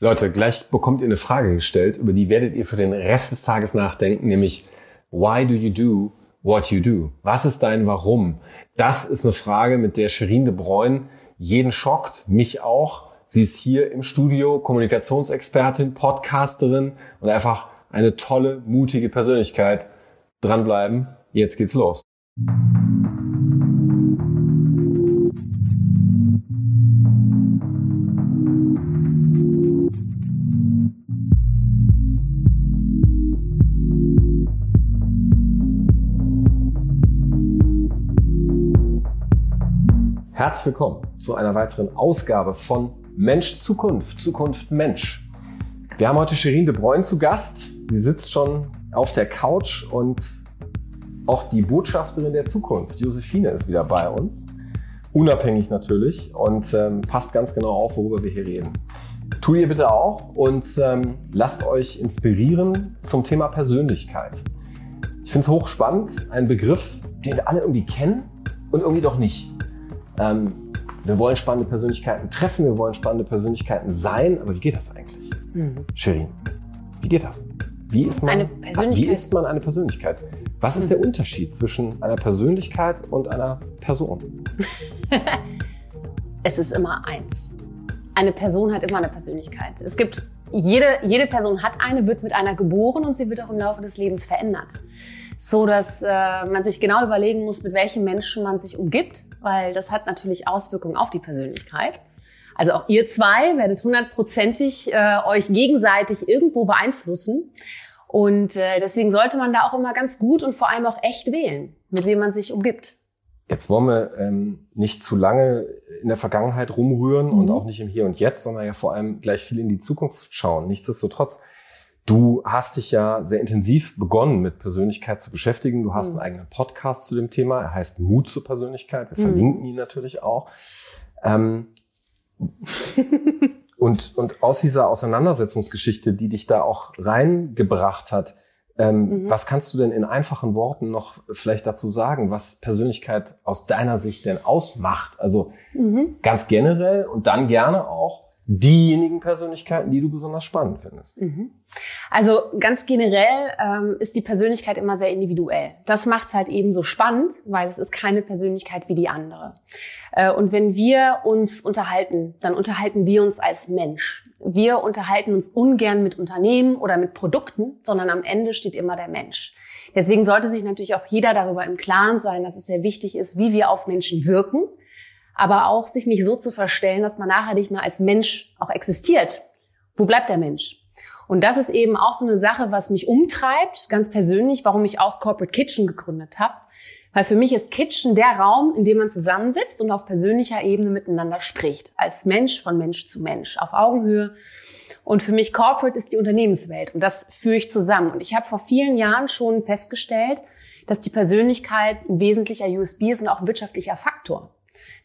Leute, gleich bekommt ihr eine Frage gestellt, über die werdet ihr für den Rest des Tages nachdenken, nämlich Why do you do what you do? Was ist dein Warum? Das ist eine Frage, mit der Shirin de Bruyne jeden schockt, mich auch. Sie ist hier im Studio, Kommunikationsexpertin, Podcasterin und einfach eine tolle, mutige Persönlichkeit. Dranbleiben, jetzt geht's los. Herzlich willkommen zu einer weiteren Ausgabe von Mensch Zukunft, Zukunft Mensch. Wir haben heute Shirin de Bruyne zu Gast. Sie sitzt schon auf der Couch und auch die Botschafterin der Zukunft, Josephine, ist wieder bei uns. Unabhängig natürlich und ähm, passt ganz genau auf, worüber wir hier reden. Tut ihr bitte auch und ähm, lasst euch inspirieren zum Thema Persönlichkeit. Ich finde es hochspannend, ein Begriff, den wir alle irgendwie kennen und irgendwie doch nicht. Ähm, wir wollen spannende Persönlichkeiten treffen, wir wollen spannende Persönlichkeiten sein, aber wie geht das eigentlich? Mhm. Shirin, wie geht das? Wie ist, man, eine wie ist man eine Persönlichkeit? Was ist der Unterschied zwischen einer Persönlichkeit und einer Person? es ist immer eins. Eine Person hat immer eine Persönlichkeit. Es gibt jede, jede Person hat eine, wird mit einer geboren und sie wird auch im Laufe des Lebens verändert so dass äh, man sich genau überlegen muss, mit welchen Menschen man sich umgibt, weil das hat natürlich Auswirkungen auf die Persönlichkeit. Also auch ihr zwei werdet hundertprozentig äh, euch gegenseitig irgendwo beeinflussen. Und äh, deswegen sollte man da auch immer ganz gut und vor allem auch echt wählen, mit wem man sich umgibt. Jetzt wollen wir ähm, nicht zu lange in der Vergangenheit rumrühren mhm. und auch nicht im Hier und Jetzt, sondern ja vor allem gleich viel in die Zukunft schauen. Nichtsdestotrotz Du hast dich ja sehr intensiv begonnen, mit Persönlichkeit zu beschäftigen. Du hast mhm. einen eigenen Podcast zu dem Thema. Er heißt Mut zur Persönlichkeit. Wir mhm. verlinken ihn natürlich auch. Ähm, und, und aus dieser Auseinandersetzungsgeschichte, die dich da auch reingebracht hat, ähm, mhm. was kannst du denn in einfachen Worten noch vielleicht dazu sagen, was Persönlichkeit aus deiner Sicht denn ausmacht? Also mhm. ganz generell und dann gerne auch diejenigen Persönlichkeiten, die du besonders spannend findest? Mhm. Also ganz generell ähm, ist die Persönlichkeit immer sehr individuell. Das macht es halt eben so spannend, weil es ist keine Persönlichkeit wie die andere. Äh, und wenn wir uns unterhalten, dann unterhalten wir uns als Mensch. Wir unterhalten uns ungern mit Unternehmen oder mit Produkten, sondern am Ende steht immer der Mensch. Deswegen sollte sich natürlich auch jeder darüber im Klaren sein, dass es sehr wichtig ist, wie wir auf Menschen wirken aber auch sich nicht so zu verstellen, dass man nachher nicht mehr als Mensch auch existiert. Wo bleibt der Mensch? Und das ist eben auch so eine Sache, was mich umtreibt, ganz persönlich, warum ich auch Corporate Kitchen gegründet habe. Weil für mich ist Kitchen der Raum, in dem man zusammensitzt und auf persönlicher Ebene miteinander spricht. Als Mensch von Mensch zu Mensch, auf Augenhöhe. Und für mich Corporate ist die Unternehmenswelt und das führe ich zusammen. Und ich habe vor vielen Jahren schon festgestellt, dass die Persönlichkeit ein wesentlicher USB ist und auch ein wirtschaftlicher Faktor.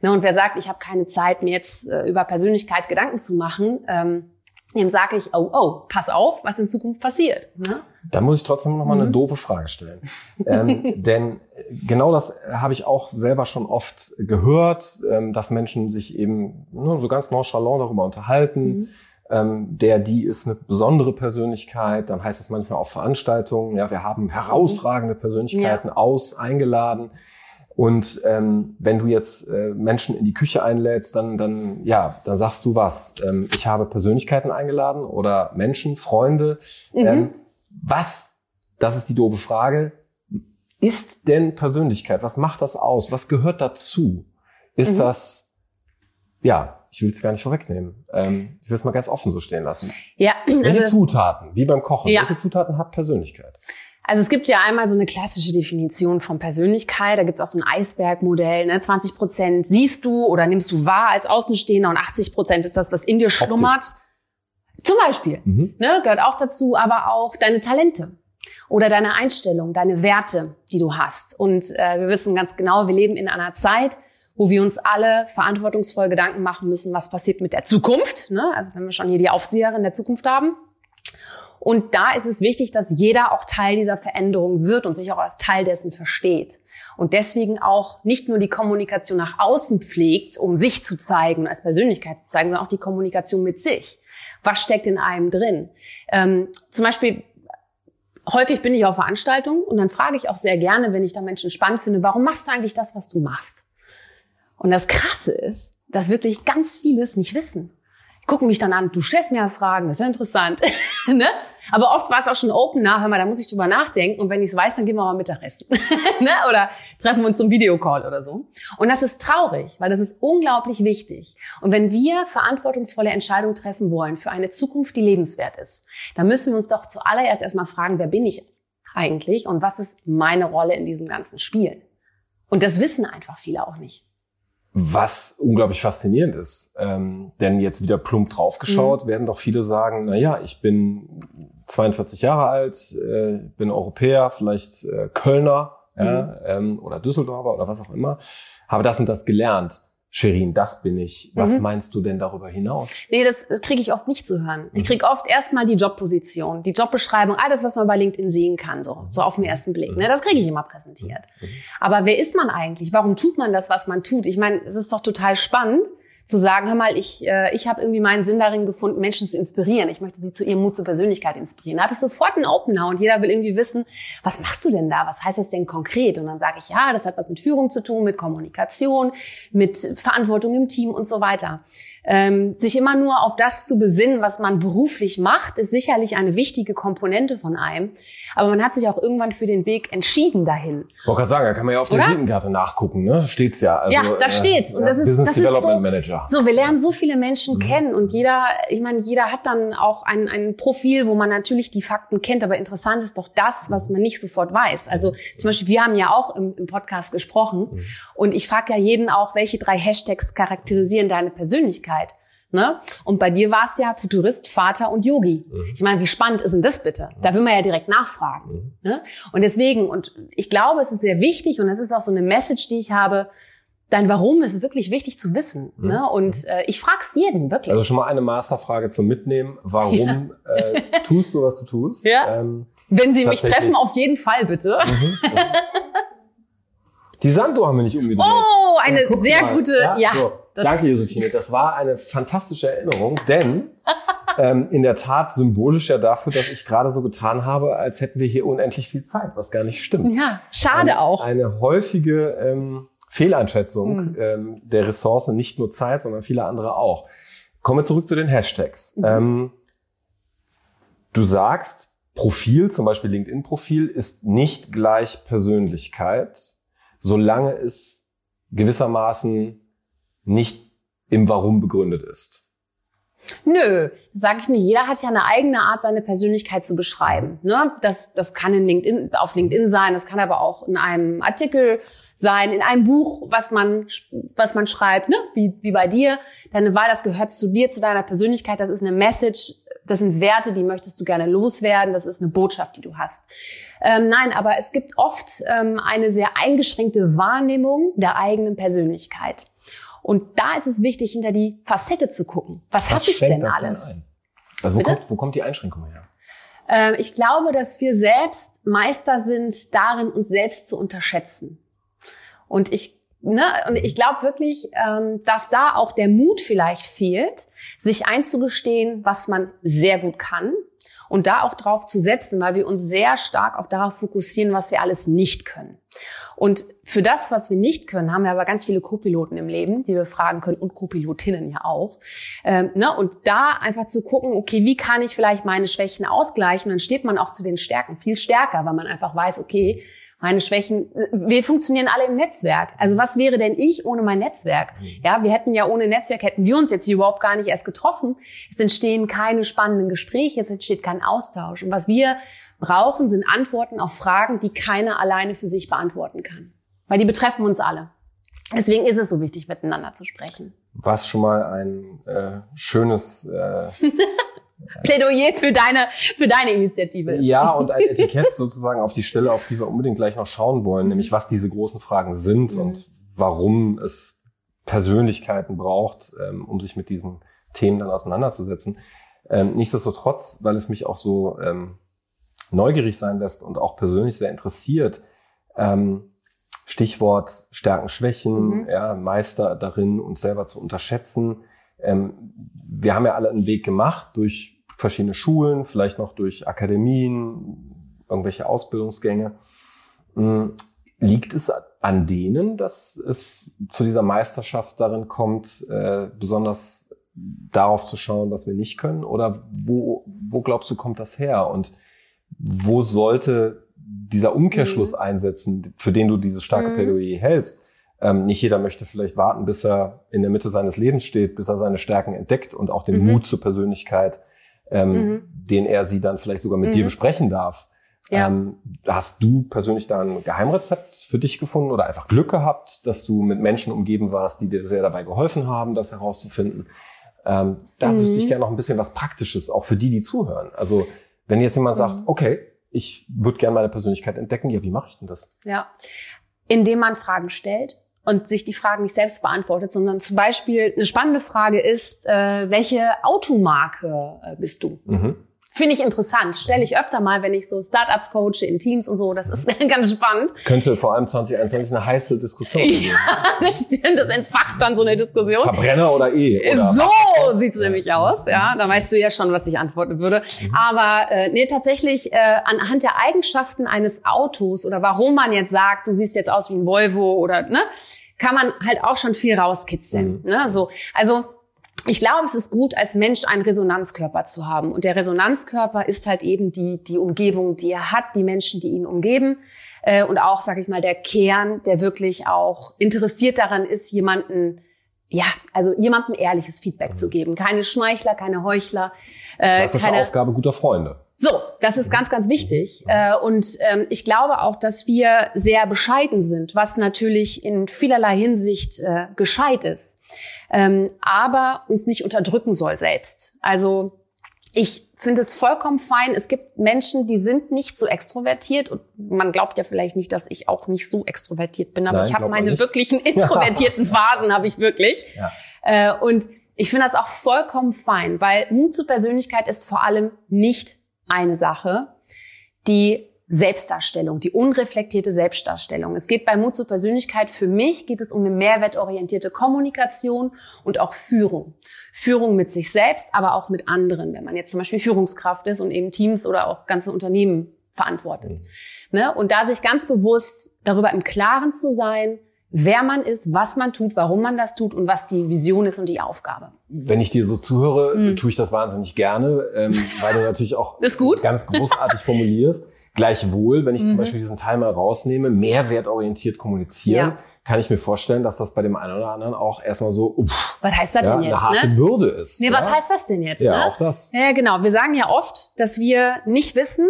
Ne, und wer sagt, ich habe keine Zeit, mir jetzt äh, über Persönlichkeit Gedanken zu machen, ähm, dem sage ich, oh, oh, pass auf, was in Zukunft passiert. Ne? Da muss ich trotzdem noch mal eine mhm. doofe Frage stellen. ähm, denn genau das habe ich auch selber schon oft gehört, ähm, dass Menschen sich eben nur so ganz nonchalant darüber unterhalten. Mhm. Ähm, der, die ist eine besondere Persönlichkeit. Dann heißt es manchmal auf Veranstaltungen, ja, wir haben herausragende Persönlichkeiten ja. aus eingeladen. Und ähm, wenn du jetzt äh, Menschen in die Küche einlädst, dann, dann, ja, dann sagst du was. Ähm, ich habe Persönlichkeiten eingeladen oder Menschen, Freunde. Mhm. Ähm, was, das ist die doofe Frage, ist denn Persönlichkeit? Was macht das aus? Was gehört dazu? Ist mhm. das, ja, ich will es gar nicht vorwegnehmen. Ähm, ich will es mal ganz offen so stehen lassen. Ja. Welche also Zutaten, wie beim Kochen, ja. welche Zutaten hat Persönlichkeit? Also es gibt ja einmal so eine klassische Definition von Persönlichkeit. Da gibt es auch so ein Eisbergmodell. Ne? 20 Prozent siehst du oder nimmst du wahr als Außenstehender und 80 Prozent ist das, was in dir schlummert. Okay. Zum Beispiel. Mhm. Ne? Gehört auch dazu, aber auch deine Talente oder deine Einstellung, deine Werte, die du hast. Und äh, wir wissen ganz genau, wir leben in einer Zeit, wo wir uns alle verantwortungsvoll Gedanken machen müssen, was passiert mit der Zukunft. Ne? Also wenn wir schon hier die Aufseherin der Zukunft haben. Und da ist es wichtig, dass jeder auch Teil dieser Veränderung wird und sich auch als Teil dessen versteht. Und deswegen auch nicht nur die Kommunikation nach außen pflegt, um sich zu zeigen als Persönlichkeit zu zeigen, sondern auch die Kommunikation mit sich. Was steckt in einem drin? Ähm, zum Beispiel, häufig bin ich auf Veranstaltungen und dann frage ich auch sehr gerne, wenn ich da Menschen spannend finde, warum machst du eigentlich das, was du machst? Und das Krasse ist, dass wirklich ganz vieles nicht wissen gucken mich dann an, du stellst mir ja Fragen, das ist ja interessant. ne? Aber oft war es auch schon open nach, hör mal, da muss ich drüber nachdenken und wenn ich es weiß, dann gehen wir mal Mittagessen. ne? Oder treffen wir uns zum Videocall oder so. Und das ist traurig, weil das ist unglaublich wichtig. Und wenn wir verantwortungsvolle Entscheidungen treffen wollen für eine Zukunft, die lebenswert ist, dann müssen wir uns doch zuallererst erstmal fragen, wer bin ich eigentlich und was ist meine Rolle in diesem ganzen Spiel? Und das wissen einfach viele auch nicht. Was unglaublich faszinierend ist. Ähm, denn jetzt wieder plump draufgeschaut, mhm. werden doch viele sagen, na ja, ich bin 42 Jahre alt, äh, bin Europäer, vielleicht äh, Kölner mhm. ja, ähm, oder Düsseldorfer oder was auch immer, habe das und das gelernt. Shirin, das bin ich. Was mhm. meinst du denn darüber hinaus? Nee, das kriege ich oft nicht zu hören. Ich mhm. kriege oft erstmal die Jobposition, die Jobbeschreibung, alles, was man bei LinkedIn sehen kann, so, so auf den ersten Blick. Ne? Das kriege ich immer präsentiert. Mhm. Aber wer ist man eigentlich? Warum tut man das, was man tut? Ich meine, es ist doch total spannend, zu sagen, hör mal, ich, äh, ich habe irgendwie meinen Sinn darin gefunden, Menschen zu inspirieren. Ich möchte sie zu ihrem Mut zur Persönlichkeit inspirieren. Da habe ich sofort einen Opener und jeder will irgendwie wissen, was machst du denn da? Was heißt das denn konkret? Und dann sage ich, ja, das hat was mit Führung zu tun, mit Kommunikation, mit Verantwortung im Team und so weiter. Ähm, sich immer nur auf das zu besinnen, was man beruflich macht, ist sicherlich eine wichtige Komponente von einem. Aber man hat sich auch irgendwann für den Weg entschieden dahin. Ich wollte gerade sagen, da kann man ja auf der Visitenkarte nachgucken, ne? Steht's ja. Also, ja, da steht's. Und das ist, Business das Development ist so, Manager. So, wir lernen so viele Menschen mhm. kennen und jeder, ich meine, jeder hat dann auch ein, ein Profil, wo man natürlich die Fakten kennt, aber interessant ist doch das, was man nicht sofort weiß. Also zum Beispiel, wir haben ja auch im, im Podcast gesprochen mhm. und ich frage ja jeden auch, welche drei Hashtags charakterisieren deine Persönlichkeit? Ne? Und bei dir war es ja Futurist, Vater und Yogi. Mhm. Ich meine, wie spannend ist denn das bitte? Da will man ja direkt nachfragen. Mhm. Ne? Und deswegen, und ich glaube, es ist sehr wichtig und das ist auch so eine Message, die ich habe, dein Warum ist wirklich wichtig zu wissen. Mhm. Ne? Und äh, ich frage es jeden, wirklich. Also schon mal eine Masterfrage zum Mitnehmen. Warum ja. äh, tust du, was du tust? Ja. Ähm, Wenn Sie mich treffen, auf jeden Fall bitte. Mhm. Die Sanduhr haben wir nicht umgedreht. Oh, eine sehr mal. gute, ja. ja so. Danke, Josephine. Das war eine fantastische Erinnerung, denn ähm, in der Tat symbolisch ja dafür, dass ich gerade so getan habe, als hätten wir hier unendlich viel Zeit, was gar nicht stimmt. Ja, schade eine, auch. Eine häufige ähm, Fehleinschätzung mhm. ähm, der Ressource, nicht nur Zeit, sondern viele andere auch. Kommen wir zurück zu den Hashtags. Mhm. Ähm, du sagst, Profil, zum Beispiel LinkedIn-Profil, ist nicht gleich Persönlichkeit, solange es gewissermaßen nicht im Warum begründet ist. Nö, sage ich nicht. Jeder hat ja eine eigene Art, seine Persönlichkeit zu beschreiben. Ne? Das, das kann in LinkedIn, auf LinkedIn sein, das kann aber auch in einem Artikel sein, in einem Buch, was man, was man schreibt, ne? wie, wie bei dir. Deine Wahl, das gehört zu dir, zu deiner Persönlichkeit. Das ist eine Message, das sind Werte, die möchtest du gerne loswerden. Das ist eine Botschaft, die du hast. Ähm, nein, aber es gibt oft ähm, eine sehr eingeschränkte Wahrnehmung der eigenen Persönlichkeit. Und da ist es wichtig, hinter die Facette zu gucken. Was, Was habe ich denn alles? Denn also wo kommt, wo kommt die Einschränkung her? Ähm, ich glaube, dass wir selbst Meister sind darin, uns selbst zu unterschätzen. Und ich Ne, und ich glaube wirklich, ähm, dass da auch der Mut vielleicht fehlt, sich einzugestehen, was man sehr gut kann und da auch drauf zu setzen, weil wir uns sehr stark auch darauf fokussieren, was wir alles nicht können. Und für das, was wir nicht können, haben wir aber ganz viele Co-Piloten im Leben, die wir fragen können und Co-Pilotinnen ja auch. Ähm, ne? Und da einfach zu gucken, okay, wie kann ich vielleicht meine Schwächen ausgleichen? Dann steht man auch zu den Stärken viel stärker, weil man einfach weiß, okay, meine Schwächen, wir funktionieren alle im Netzwerk. Also was wäre denn ich ohne mein Netzwerk? Ja, wir hätten ja ohne Netzwerk, hätten wir uns jetzt hier überhaupt gar nicht erst getroffen. Es entstehen keine spannenden Gespräche, es entsteht kein Austausch. Und was wir brauchen, sind Antworten auf Fragen, die keiner alleine für sich beantworten kann. Weil die betreffen uns alle. Deswegen ist es so wichtig, miteinander zu sprechen. Was schon mal ein äh, schönes äh, Plädoyer für deine, für deine Initiative. Ja, und ein Etikett sozusagen auf die Stelle, auf die wir unbedingt gleich noch schauen wollen, nämlich was diese großen Fragen sind mhm. und warum es Persönlichkeiten braucht, ähm, um sich mit diesen Themen dann auseinanderzusetzen. Ähm, nichtsdestotrotz, weil es mich auch so ähm, neugierig sein lässt und auch persönlich sehr interessiert, Stichwort Stärken, Schwächen, mhm. ja, Meister darin, uns selber zu unterschätzen. Ähm, wir haben ja alle einen Weg gemacht durch verschiedene Schulen, vielleicht noch durch Akademien, irgendwelche Ausbildungsgänge. Mhm. Liegt es an denen, dass es zu dieser Meisterschaft darin kommt, äh, besonders darauf zu schauen, was wir nicht können? Oder wo, wo glaubst du, kommt das her? Und wo sollte dieser Umkehrschluss mhm. einsetzen, für den du dieses starke mhm. Plädoyer hältst? Ähm, nicht jeder möchte vielleicht warten, bis er in der Mitte seines Lebens steht, bis er seine Stärken entdeckt und auch den mhm. Mut zur Persönlichkeit, ähm, mhm. den er sie dann vielleicht sogar mit dir mhm. besprechen darf. Ja. Ähm, hast du persönlich da ein Geheimrezept für dich gefunden oder einfach Glück gehabt, dass du mit Menschen umgeben warst, die dir sehr dabei geholfen haben, das herauszufinden? Ähm, da mhm. wüsste ich gerne noch ein bisschen was Praktisches, auch für die, die zuhören. Also wenn jetzt jemand sagt, mhm. okay, ich würde gerne meine Persönlichkeit entdecken, ja, wie mache ich denn das? Ja, indem man Fragen stellt und sich die Fragen nicht selbst beantwortet, sondern zum Beispiel eine spannende Frage ist, äh, welche Automarke äh, bist du? Mhm. Finde ich interessant. Stelle ich öfter mal, wenn ich so Startups coache in Teams und so. Das ist ganz spannend. Könnte vor allem 2021 eine heiße Diskussion geben. Ja, das stimmt. Das entfacht dann so eine Diskussion. Verbrenner oder E. Oder so sieht's nämlich aus. Ja, da weißt du ja schon, was ich antworten würde. Mhm. Aber äh, nee, tatsächlich äh, anhand der Eigenschaften eines Autos oder warum man jetzt sagt, du siehst jetzt aus wie ein Volvo oder ne, kann man halt auch schon viel rauskitzeln. Mhm. Ne? So, also ich glaube, es ist gut, als Mensch einen Resonanzkörper zu haben. Und der Resonanzkörper ist halt eben die, die Umgebung, die er hat, die Menschen, die ihn umgeben. Äh, und auch, sage ich mal, der Kern, der wirklich auch interessiert daran ist, jemanden, ja, also jemandem ehrliches Feedback mhm. zu geben. Keine Schmeichler, keine Heuchler. Äh, das ist keine Aufgabe guter Freunde. So, das ist ganz, ganz wichtig. Äh, und ähm, ich glaube auch, dass wir sehr bescheiden sind, was natürlich in vielerlei Hinsicht äh, gescheit ist ähm, aber uns nicht unterdrücken soll selbst. Also ich finde es vollkommen fein. Es gibt Menschen, die sind nicht so extrovertiert und man glaubt ja vielleicht nicht, dass ich auch nicht so extrovertiert bin, aber Nein, ich habe meine wirklichen introvertierten Phasen habe ich wirklich. Ja. Äh, und ich finde das auch vollkommen fein, weil Mut zur Persönlichkeit ist vor allem nicht eine Sache, die Selbstdarstellung, die unreflektierte Selbstdarstellung. Es geht bei Mut zur Persönlichkeit, für mich geht es um eine mehrwertorientierte Kommunikation und auch Führung. Führung mit sich selbst, aber auch mit anderen, wenn man jetzt zum Beispiel Führungskraft ist und eben Teams oder auch ganze Unternehmen verantwortet. Mhm. Ne? Und da sich ganz bewusst darüber im Klaren zu sein, wer man ist, was man tut, warum man das tut und was die Vision ist und die Aufgabe. Wenn ich dir so zuhöre, mhm. tue ich das wahnsinnig gerne, ähm, weil du natürlich auch ganz großartig formulierst. Gleichwohl, wenn ich mhm. zum Beispiel diesen Teil mal rausnehme, mehrwertorientiert kommunizieren, ja. kann ich mir vorstellen, dass das bei dem einen oder anderen auch erstmal so, uff, was heißt das ja, denn jetzt? Eine harte ne? Bürde ist. Nee, ja? was heißt das denn jetzt? Ja, ne? auch das. Ja, genau. Wir sagen ja oft, dass wir nicht wissen,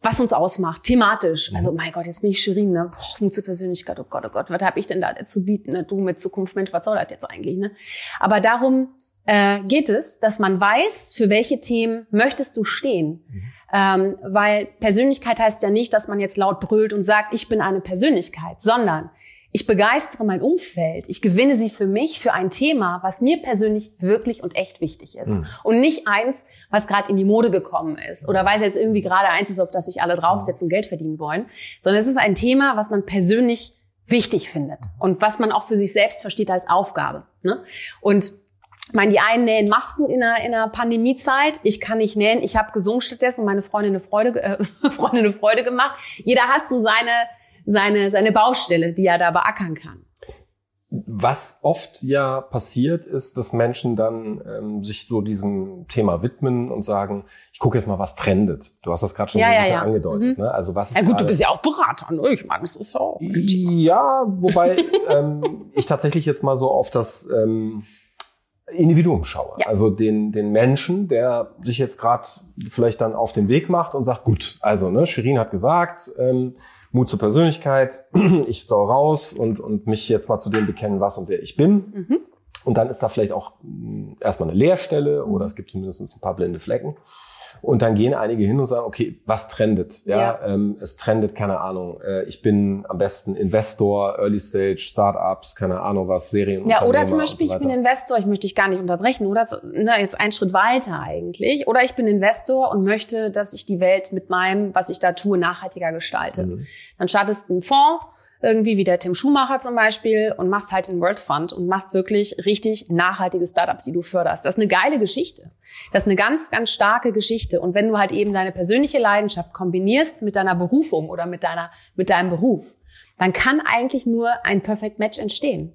was uns ausmacht, thematisch. Mhm. Also mein Gott, jetzt bin ich Shirin, ne? Boah, Mut zur Persönlichkeit, oh Gott, oh Gott, was habe ich denn da zu bieten? Ne? Du mit Zukunft, Mensch, was soll das jetzt eigentlich? Ne? Aber darum äh, geht es, dass man weiß, für welche Themen möchtest du stehen. Mhm. Ähm, weil Persönlichkeit heißt ja nicht, dass man jetzt laut brüllt und sagt, ich bin eine Persönlichkeit, sondern ich begeistere mein Umfeld. Ich gewinne sie für mich, für ein Thema, was mir persönlich wirklich und echt wichtig ist. Mhm. Und nicht eins, was gerade in die Mode gekommen ist oder weil es jetzt irgendwie gerade eins ist, auf das sich alle draufsetzen und Geld verdienen wollen, sondern es ist ein Thema, was man persönlich wichtig findet und was man auch für sich selbst versteht als Aufgabe. Ne? Und ich meine, die einen nähen Masken in einer, in einer Pandemiezeit. Ich kann nicht nähen. Ich habe gesungen stattdessen meine Freundin eine Freude, äh, Freundin eine Freude gemacht. Jeder hat so seine, seine, seine Baustelle, die er da beackern kann. Was oft ja passiert, ist, dass Menschen dann ähm, sich so diesem Thema widmen und sagen, ich gucke jetzt mal, was trendet. Du hast das gerade schon ja, so ein bisschen ja, ja. angedeutet. Mhm. Ne? Also was ist ja gut, du bist ja auch Berater. Ne? Ich meine, das ist ja auch Ja, wobei ähm, ich tatsächlich jetzt mal so auf das... Ähm, Individuum schaue. Ja. Also den, den Menschen, der sich jetzt gerade vielleicht dann auf den Weg macht und sagt, gut, also ne, Shirin hat gesagt, ähm, Mut zur Persönlichkeit, ich soll raus und, und mich jetzt mal zu dem bekennen, was und wer ich bin. Mhm. Und dann ist da vielleicht auch mh, hm, erstmal eine Leerstelle oder es gibt zumindest ein paar blinde Flecken. Und dann gehen einige hin und sagen, okay, was trendet? Ja, Ja. Ähm, es trendet, keine Ahnung. Äh, ich bin am besten Investor, Early Stage, Startups, keine Ahnung was, Serien. Ja, oder zum Beispiel, so ich bin. Investor, ich möchte dich gar nicht unterbrechen, oder so, ne, jetzt einen Schritt weiter eigentlich. Oder ich bin Investor und möchte, dass ich die Welt mit meinem, was ich da tue, nachhaltiger gestalte. Mhm. Dann startest du einen Fonds, irgendwie wie der Tim Schumacher zum Beispiel, und machst halt den World Fund und machst wirklich richtig nachhaltige Startups, die du förderst. Das ist eine geile Geschichte. Das ist eine ganz, ganz starke Geschichte. Und wenn du halt eben deine persönliche Leidenschaft kombinierst mit deiner Berufung oder mit deiner, mit deinem Beruf, dann kann eigentlich nur ein Perfect Match entstehen.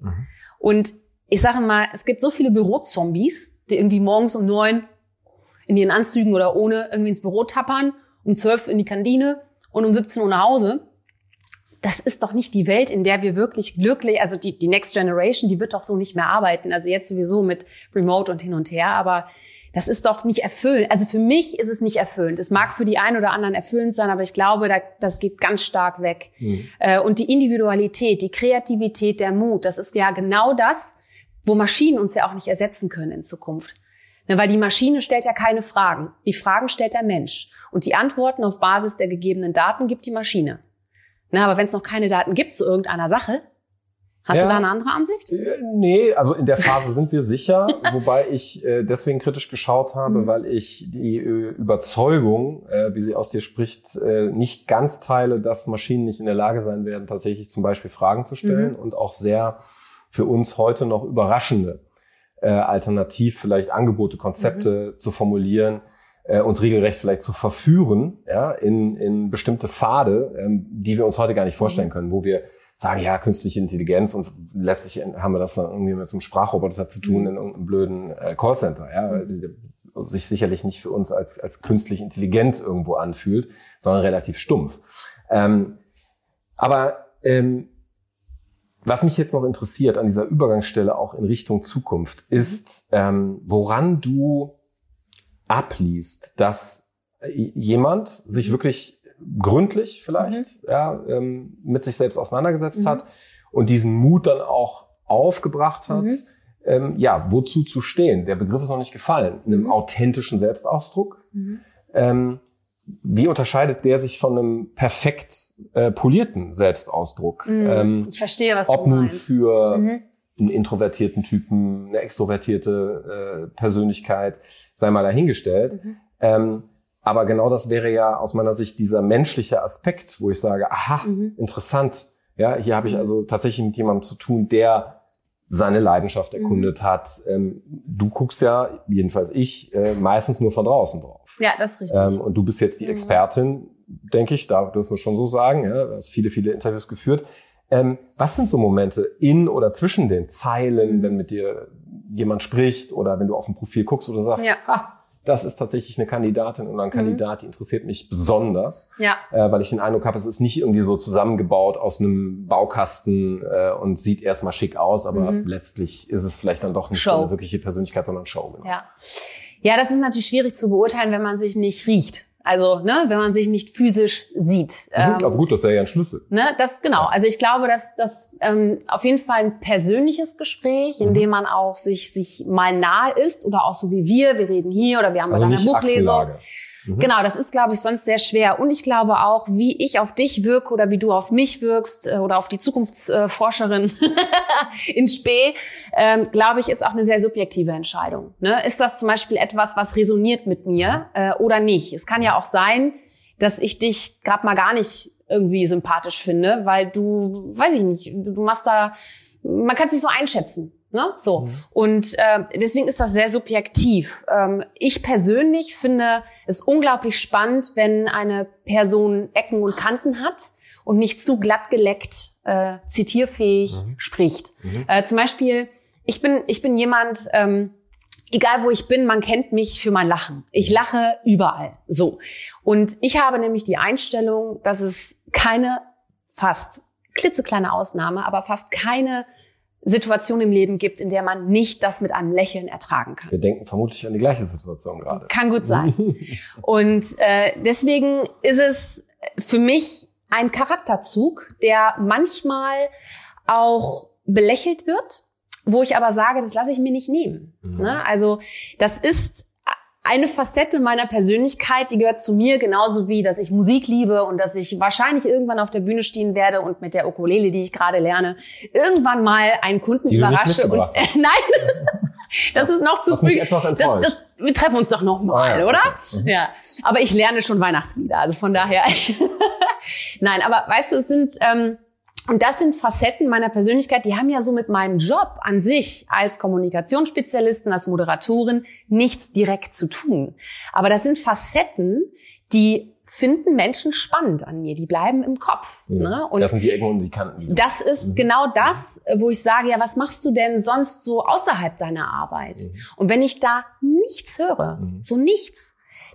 Und ich sage mal, es gibt so viele Bürozombies, die irgendwie morgens um neun in ihren Anzügen oder ohne irgendwie ins Büro tappern, um zwölf in die Kantine und um 17 Uhr nach Hause. Das ist doch nicht die Welt, in der wir wirklich glücklich, also die, die Next Generation, die wird doch so nicht mehr arbeiten. Also jetzt sowieso mit Remote und hin und her, aber das ist doch nicht erfüllend. Also für mich ist es nicht erfüllend. Es mag für die einen oder anderen erfüllend sein, aber ich glaube, da, das geht ganz stark weg. Äh, Und die Individualität, die Kreativität, der Mut, das ist ja genau das, wo Maschinen uns ja auch nicht ersetzen können in Zukunft. Ne, Weil die Maschine stellt ja keine Fragen. Die Fragen stellt der Mensch. Und die Antworten auf Basis der gegebenen Daten gibt die Maschine. Na, aber wenn es noch keine Daten gibt zu irgendeiner Sache, hast Ja. du da eine andere Ansicht? Äh, Nee, also in der Phase sind wir sicher, wobei ich äh, deswegen kritisch geschaut habe, Mhm. weil ich die äh, Überzeugung, äh, wie sie aus dir spricht, äh, nicht ganz teile, dass Maschinen nicht in der Lage sein werden, tatsächlich zum Beispiel Fragen zu stellen Mhm. und auch sehr für uns heute noch überraschende äh, alternativ vielleicht Angebote, Konzepte zu formulieren, äh, uns regelrecht vielleicht zu verführen, ja, in, in bestimmte Pfade, ähm, die wir uns heute gar nicht vorstellen können, wo wir sagen, ja, künstliche Intelligenz und letztlich haben wir das dann irgendwie mit so einem Sprachroboter zu tun in irgendeinem blöden äh, Callcenter, ja, der sich sicherlich nicht für uns als, als künstlich intelligent irgendwo anfühlt, sondern relativ stumpf. Ähm, aber ähm, was mich jetzt noch interessiert an dieser Übergangsstelle auch in Richtung Zukunft ist, ähm, woran du abliest, dass jemand sich wirklich gründlich vielleicht ja, ähm, mit sich selbst auseinandergesetzt hat und diesen Mut dann auch aufgebracht hat, Mhm. ähm, ja, wozu zu stehen. Der Begriff ist noch nicht gefallen. Einem authentischen Selbstausdruck. Ähm, wie unterscheidet der sich von einem perfekt äh, polierten Selbstausdruck? Ähm, Ich verstehe, was ob du nun meinst. für Mhm. einen introvertierten Typen, eine extrovertierte äh, Persönlichkeit, sei mal dahingestellt. Mhm. Ähm, aber genau das wäre ja aus meiner Sicht dieser menschliche Aspekt, wo ich sage, aha, Mhm. interessant. Ja, hier habe ich also tatsächlich mit jemandem zu tun, der seine Leidenschaft erkundet hat. Ähm, du guckst ja, jedenfalls ich, äh, meistens nur von draußen drauf. Ja, das ist richtig. Ähm, und du bist jetzt die Mhm. Expertin, denke ich, da dürfen wir schon so sagen. Ja, du hast viele, viele Interviews geführt. Ähm, was sind so Momente in oder zwischen den Zeilen, Mhm. wenn mit dir jemand spricht oder wenn du auf ein Profil guckst oder sagst, Ja. ha, das ist tatsächlich eine Kandidatin oder ein Kandidat, die interessiert mich besonders, ja. äh, weil ich den Eindruck habe, es ist nicht irgendwie so zusammengebaut aus einem Baukasten äh, und sieht erstmal schick aus, aber Mhm. letztlich ist es vielleicht dann doch nicht so Show. eine wirkliche Persönlichkeit, sondern Show. Genau. Ja. Ja, das ist natürlich schwierig zu beurteilen, wenn man sich nicht riecht. Also, ne, wenn man sich nicht physisch sieht. Mhm, aber gut, das wäre ja ein Schlüssel. Ne, das genau. Also ich glaube, dass das ähm, auf jeden Fall ein persönliches Gespräch, in Mhm. dem man auch sich sich mal nahe ist oder auch so wie wir, wir reden hier oder wir haben Also bei einer Buchlesung. Aktenlage. Mhm. Genau, das ist, glaube ich, sonst sehr schwer. Und ich glaube auch, wie ich auf dich wirke oder wie du auf mich wirkst äh, oder auf die Zukunftsforscherin in Spee, ähm, glaube ich, ist auch eine sehr subjektive Entscheidung. Ne? Ist das zum Beispiel etwas, was resoniert mit mir äh, oder nicht? Es kann ja auch sein, dass ich dich gerade mal gar nicht irgendwie sympathisch finde, weil du, weiß ich nicht, du, du machst da, man kann es nicht so einschätzen. Ne? So. Und äh, deswegen ist das sehr subjektiv. Ähm, ich persönlich finde es unglaublich spannend, wenn eine Person Ecken und Kanten hat und nicht zu glatt geleckt, äh, zitierfähig spricht. Äh, zum Beispiel, ich bin, ich bin jemand, ähm, egal wo ich bin, man kennt mich für mein Lachen. Ich lache überall. So. Und ich habe nämlich die Einstellung, dass es keine fast klitzekleine Ausnahme, aber fast keine Situation im Leben gibt, in der man nicht das mit einem Lächeln ertragen kann. Wir denken vermutlich an die gleiche Situation gerade. Kann gut sein. Und äh, deswegen ist es für mich ein Charakterzug, der manchmal auch belächelt wird, wo ich aber sage, das lasse ich mir nicht nehmen. Mhm. Ne? Also das ist eine Facette meiner Persönlichkeit, die gehört zu mir, genauso wie, dass ich Musik liebe und dass ich wahrscheinlich irgendwann auf der Bühne stehen werde und mit der Ukulele, die ich gerade lerne, irgendwann mal einen Kunden Die überrasche und hast. nein, das ist noch zu früh. Das, das, wir treffen uns doch noch mal, Ah, ja, oder? okay. Mhm. Ja, aber ich lerne schon Weihnachtslieder, also von daher. nein, aber weißt du, es sind ähm, und das sind Facetten meiner Persönlichkeit, die haben ja so mit meinem Job an sich als Kommunikationsspezialistin, als Moderatorin nichts direkt zu tun. Aber das sind Facetten, die finden Menschen spannend an mir, die bleiben im Kopf. Ne? Und das sind die Ecken und die Kanten. die das ist genau das, wo ich sage, ja, was machst du denn sonst so außerhalb deiner Arbeit? Und wenn ich da nichts höre, so nichts,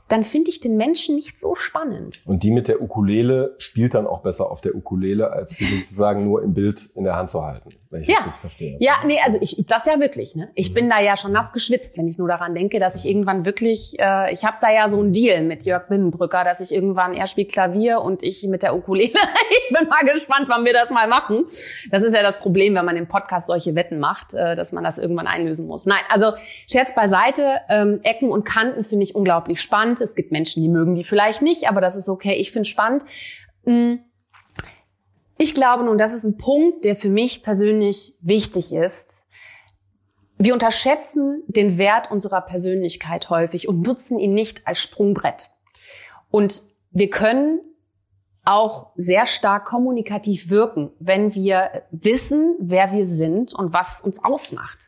dann finde ich den Menschen nicht so spannend. Und die mit der Ukulele spielt dann auch besser auf der Ukulele, als sie sozusagen nur im Bild in der Hand zu halten, wenn ich Ja. das verstehe. Ja, nee, also ich übe das ja wirklich. Ne? Ich bin da ja schon nass geschwitzt, wenn ich nur daran denke, dass ich irgendwann wirklich, äh, ich habe da ja so einen Deal mit Jörg Binnenbrücker, dass ich irgendwann, er spielt Klavier und ich mit der Ukulele. ich bin mal gespannt, wann wir das mal machen. Das ist ja das Problem, wenn man im Podcast solche Wetten macht, äh, dass man das irgendwann einlösen muss. Nein, also Scherz beiseite, ähm, Ecken und Kanten finde ich unglaublich spannend. Es gibt Menschen, die mögen die vielleicht nicht, aber das ist okay. Ich finde spannend. Mm. Ich glaube nun, das ist ein Punkt, der für mich persönlich wichtig ist. Wir unterschätzen den Wert unserer Persönlichkeit häufig und nutzen ihn nicht als Sprungbrett. Und wir können auch sehr stark kommunikativ wirken, wenn wir wissen, wer wir sind und was uns ausmacht.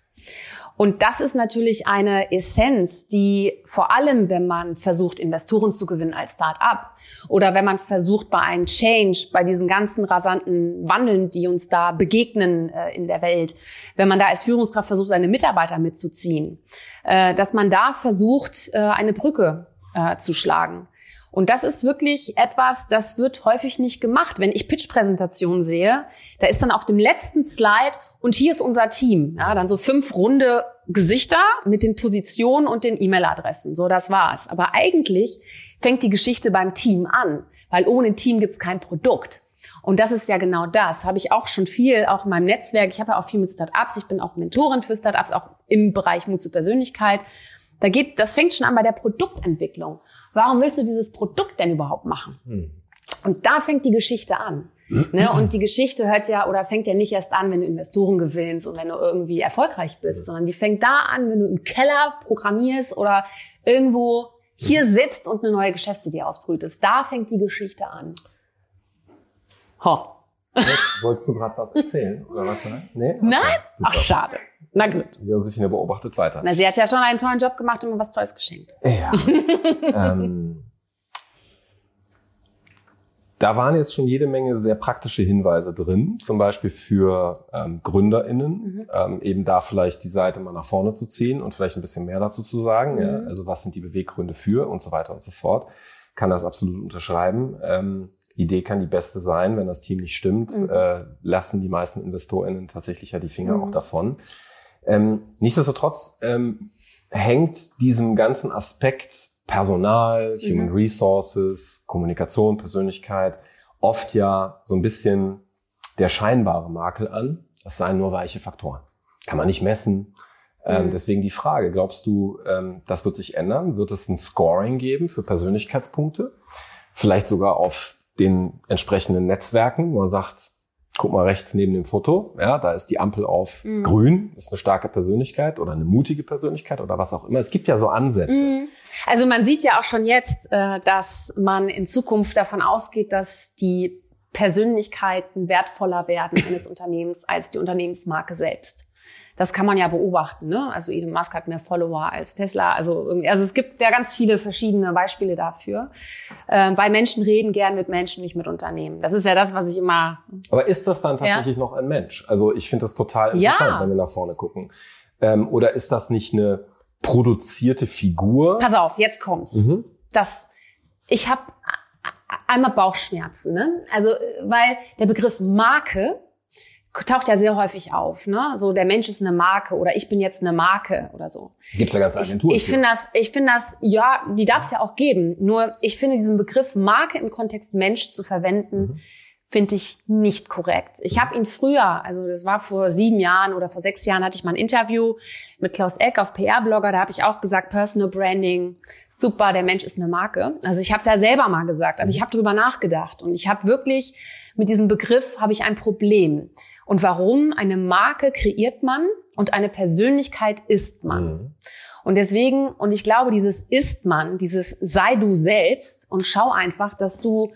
Und das ist natürlich eine Essenz, die vor allem, wenn man versucht, Investoren zu gewinnen als Start-up oder wenn man versucht, bei einem Change, bei diesen ganzen rasanten Wandeln, die uns da begegnen äh, in der Welt, wenn man da als Führungskraft versucht, seine Mitarbeiter mitzuziehen, äh, dass man da versucht, äh, eine Brücke äh, zu schlagen. Und das ist wirklich etwas, das wird häufig nicht gemacht. Wenn ich Pitch-Präsentationen sehe, da ist dann auf dem letzten Slide und hier ist unser Team. Ja, dann so fünf runde Gesichter mit den Positionen und den E-Mail-Adressen. So, das war's. Aber eigentlich fängt die Geschichte beim Team an, weil ohne Team gibt's kein Produkt. Und das ist ja genau das. Habe ich auch schon viel, auch in meinem Netzwerk. Ich habe ja auch viel mit Startups. Ich bin auch Mentorin für Startups, auch im Bereich Mut zur Persönlichkeit. Da geht, das fängt schon an bei der Produktentwicklung. Warum willst du dieses Produkt denn überhaupt machen? Und da fängt die Geschichte an. Ne? Und die Geschichte hört ja oder fängt ja nicht erst an, wenn du Investoren gewinnst und wenn du irgendwie erfolgreich bist, sondern die fängt da an, wenn du im Keller programmierst oder irgendwo hier sitzt und eine neue Geschäftsidee ausbrütest. Da fängt die Geschichte an. Ho. Wolltest du gerade was erzählen oder was? Ne? Nee? Okay, Nein? super. Ach, schade. Na gut. Josephine beobachtet weiter. Na, sie hat ja schon einen tollen Job gemacht und mir was Tolles geschenkt. Ja. ähm, da waren jetzt schon jede Menge sehr praktische Hinweise drin, zum Beispiel für ähm, GründerInnen, ähm, eben da vielleicht die Seite mal nach vorne zu ziehen und vielleicht ein bisschen mehr dazu zu sagen. Ja, also was sind die Beweggründe für und so weiter und so fort. Kann das absolut unterschreiben. Ähm, Idee kann die beste sein, wenn das Team nicht stimmt, äh, lassen die meisten InvestorInnen tatsächlich ja die Finger auch davon. Ähm, nichtsdestotrotz ähm, hängt diesem ganzen Aspekt Personal, Human Resources, Kommunikation, Persönlichkeit oft ja so ein bisschen der scheinbare Makel an. Das seien nur weiche Faktoren. Kann man nicht messen. Ähm, deswegen die Frage, glaubst du, ähm, das wird sich ändern? Wird es ein Scoring geben für Persönlichkeitspunkte? Vielleicht sogar auf den entsprechenden Netzwerken, wo man sagt, guck mal rechts neben dem Foto, ja, da ist die Ampel auf grün, ist eine starke Persönlichkeit oder eine mutige Persönlichkeit oder was auch immer. Es gibt ja so Ansätze. Also man sieht ja auch schon jetzt, äh, dass man in Zukunft davon ausgeht, dass die Persönlichkeiten wertvoller werden eines Unternehmens als die Unternehmensmarke selbst. Das kann man ja beobachten. Ne? Also Elon Musk hat mehr Follower als Tesla. Also, irgendwie, also es gibt ja ganz viele verschiedene Beispiele dafür. Äh, weil Menschen reden gern mit Menschen, nicht mit Unternehmen. Das ist ja das, was ich immer Aber ist das dann tatsächlich noch ein Mensch? Also ich finde das total interessant, Ja. wenn wir nach vorne gucken. Ähm, oder ist das nicht eine produzierte Figur? Pass auf, jetzt kommt's. Mhm. Das, ich habe einmal Bauchschmerzen, ne? Also, äh, weil der Begriff Marke taucht ja sehr häufig auf, ne? So der Mensch ist eine Marke oder ich bin jetzt eine Marke oder so. Gibt's ja ganze Agenturen. Ich finde das, ich finde das, ja, die darf es ja auch geben. Nur ich finde diesen Begriff Marke im Kontext Mensch zu verwenden, finde ich nicht korrekt. Ich habe ihn früher, also das war vor sieben Jahren oder vor sechs Jahren, hatte ich mal ein Interview mit Klaus Eck auf PR-Blogger. Da habe ich auch gesagt, Personal Branding, super, der Mensch ist eine Marke. Also ich habe es ja selber mal gesagt, aber ich habe drüber nachgedacht und ich habe wirklich mit diesem Begriff habe ich ein Problem. Und warum? Eine Marke kreiert man und eine Persönlichkeit ist man. Mhm. Und deswegen, und ich glaube, dieses ist man, dieses sei du selbst und schau einfach, dass du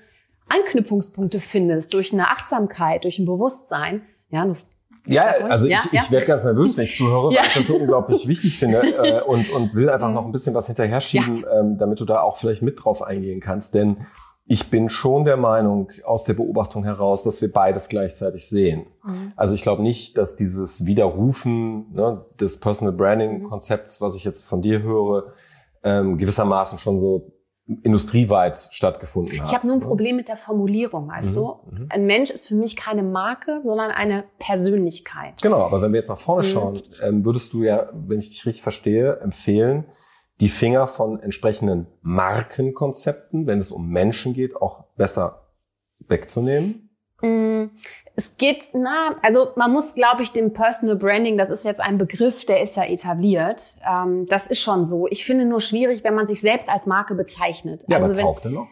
Anknüpfungspunkte findest durch eine Achtsamkeit, durch ein Bewusstsein. Ja, ja, also ja, ich, ja. ich werde ganz nervös, wenn ich zuhöre, ja. weil ich das so unglaublich wichtig finde äh, und, und will einfach noch ein bisschen was hinterher schieben, ähm, damit du da auch vielleicht mit drauf eingehen kannst. Denn ich bin schon der Meinung aus der Beobachtung heraus, dass wir beides gleichzeitig sehen. Mhm. Also ich glaube nicht, dass dieses Widerrufen ne, des Personal Branding Konzepts, was ich jetzt von dir höre, ähm, gewissermaßen schon so industrieweit stattgefunden hat. Ich habe nur ein ne? Problem mit der Formulierung, weißt mhm. du? Mhm. Ein Mensch ist für mich keine Marke, sondern eine Persönlichkeit. Genau, aber wenn wir jetzt nach vorne mhm. schauen, ähm, würdest du ja, wenn ich dich richtig verstehe, empfehlen, die Finger von entsprechenden Markenkonzepten, wenn es um Menschen geht, auch besser wegzunehmen? Mm, es geht, na, also man muss, glaube ich, dem Personal Branding, das ist jetzt ein Begriff, der ist ja etabliert. Ähm, das ist schon so. Ich finde nur schwierig, wenn man sich selbst als Marke bezeichnet. Ja, also aber taugt er noch?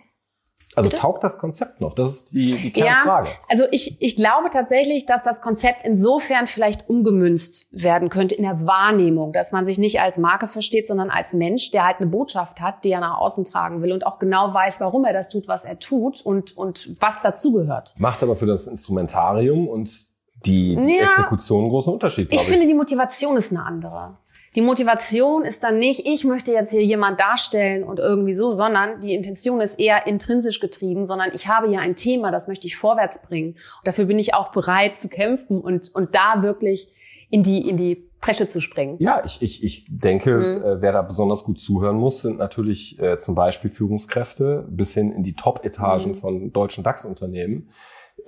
Also Bitte? taugt das Konzept noch? Das ist die, die Kernfrage. Ja, also ich, ich glaube tatsächlich, dass das Konzept insofern vielleicht umgemünzt werden könnte in der Wahrnehmung, dass man sich nicht als Marke versteht, sondern als Mensch, der halt eine Botschaft hat, die er nach außen tragen will und auch genau weiß, warum er das tut, was er tut und, und was dazugehört. Macht aber für das Instrumentarium und die, die ja, Exekution einen großen Unterschied. Ich, ich finde, die Motivation ist eine andere. Die Motivation ist dann nicht, ich möchte jetzt hier jemand darstellen und irgendwie so, sondern die Intention ist eher intrinsisch getrieben, sondern ich habe hier ein Thema, das möchte ich vorwärts bringen. Und dafür bin ich auch bereit zu kämpfen und, und da wirklich in die, in die Presche zu springen. Ja, ich, ich, ich denke, mhm. äh, wer da besonders gut zuhören muss, sind natürlich äh, zum Beispiel Führungskräfte bis hin in die Top-Etagen mhm. von deutschen DAX-Unternehmen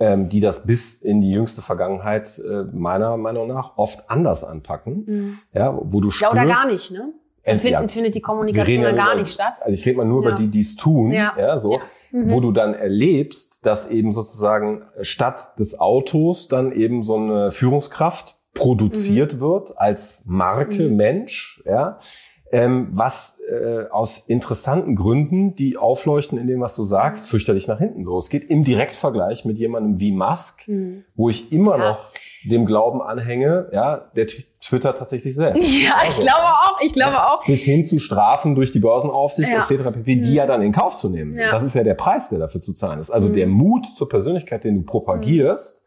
ähm, die das bis in die jüngste Vergangenheit äh, meiner Meinung nach oft anders anpacken. Mhm. Ja, wo du spürst, ja, oder gar nicht, ne? Finden, ja, findet die Kommunikation ja gar nicht statt. Also ich rede mal nur ja. über die, die es tun, ja, ja so, mhm. wo du dann erlebst, dass eben sozusagen statt des Autos dann eben so eine Führungskraft produziert mhm. wird als Marke mhm. Mensch, ja, ähm, was äh, aus interessanten Gründen, die aufleuchten in dem, was du sagst, fürchterlich nach hinten losgeht. Im Direktvergleich mit jemandem wie Musk, mhm. wo ich immer ja. noch dem Glauben anhänge, ja, der Twitter tatsächlich selbst. Ja, also, ich glaube auch, ich glaube ja, auch. Bis hin zu Strafen durch die Börsenaufsicht ja. etc. pp, die mhm. ja dann in Kauf zu nehmen. Ja. Das ist ja der Preis, der dafür zu zahlen ist. Also mhm. der Mut zur Persönlichkeit, den du propagierst,